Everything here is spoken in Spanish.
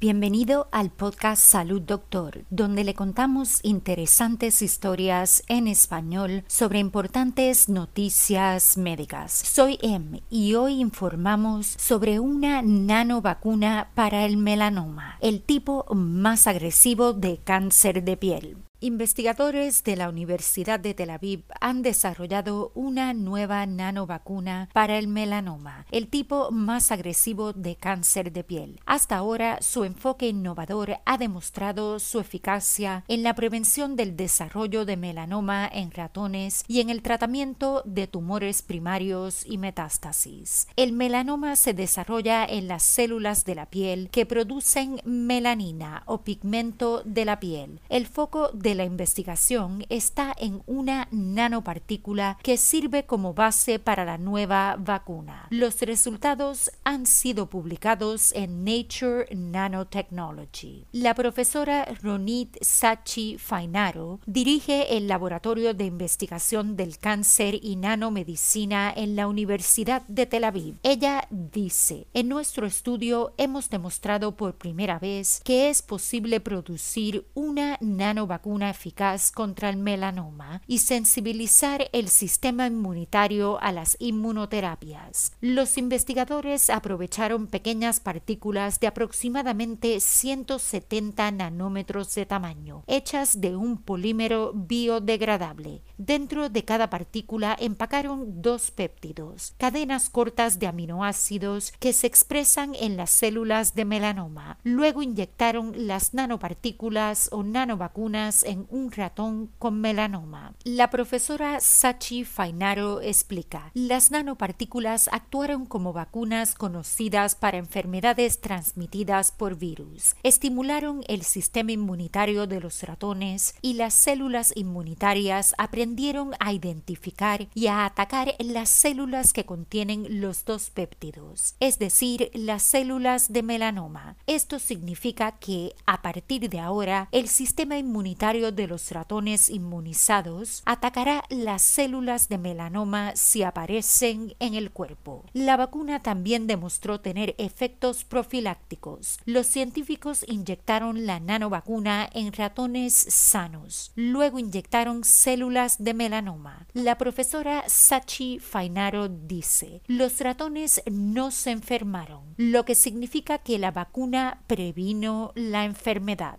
Bienvenido al podcast Salud Doctor, donde le contamos interesantes historias en español sobre importantes noticias médicas. Soy Em y hoy informamos sobre una nanovacuna para el melanoma, el tipo más agresivo de cáncer de piel. Investigadores de la Universidad de Tel Aviv han desarrollado una nueva nanovacuna para el melanoma, el tipo más agresivo de cáncer de piel. Hasta ahora, su enfoque innovador ha demostrado su eficacia en la prevención del desarrollo de melanoma en ratones y en el tratamiento de tumores primarios y metástasis. El melanoma se desarrolla en las células de la piel que producen melanina o pigmento de la piel. El foco de la investigación está en una nanopartícula que sirve como base para la nueva vacuna. Los resultados han sido publicados en Nature Nanotechnology. La profesora Ronit Sachi Fainaro dirige el Laboratorio de Investigación del Cáncer y Nanomedicina en la Universidad de Tel Aviv. Ella dice, en nuestro estudio hemos demostrado por primera vez que es posible producir una nanovacuna eficaz contra el melanoma y sensibilizar el sistema inmunitario a las inmunoterapias. Los investigadores aprovecharon pequeñas partículas de aproximadamente 170 nanómetros de tamaño, hechas de un polímero biodegradable. Dentro de cada partícula empacaron dos péptidos, cadenas cortas de aminoácidos que se expresan en las células de melanoma. Luego inyectaron las nanopartículas o nanovacunas en un ratón con melanoma. La profesora Sachi Fainaro explica, las nanopartículas actuaron como vacunas conocidas para enfermedades transmitidas por virus. Estimularon el sistema inmunitario de los ratones y las células inmunitarias aprendieron a identificar y a atacar las células que contienen los dos péptidos, es decir, las células de melanoma. Esto significa que, a partir de ahora, el sistema inmunitario de los ratones inmunizados atacará las células de melanoma si aparecen en el cuerpo. La vacuna también demostró tener efectos profilácticos. Los científicos inyectaron la nanovacuna en ratones sanos. Luego inyectaron células de melanoma. La profesora Sachi Fainaro dice, los ratones no se enfermaron, lo que significa que la vacuna previno la enfermedad.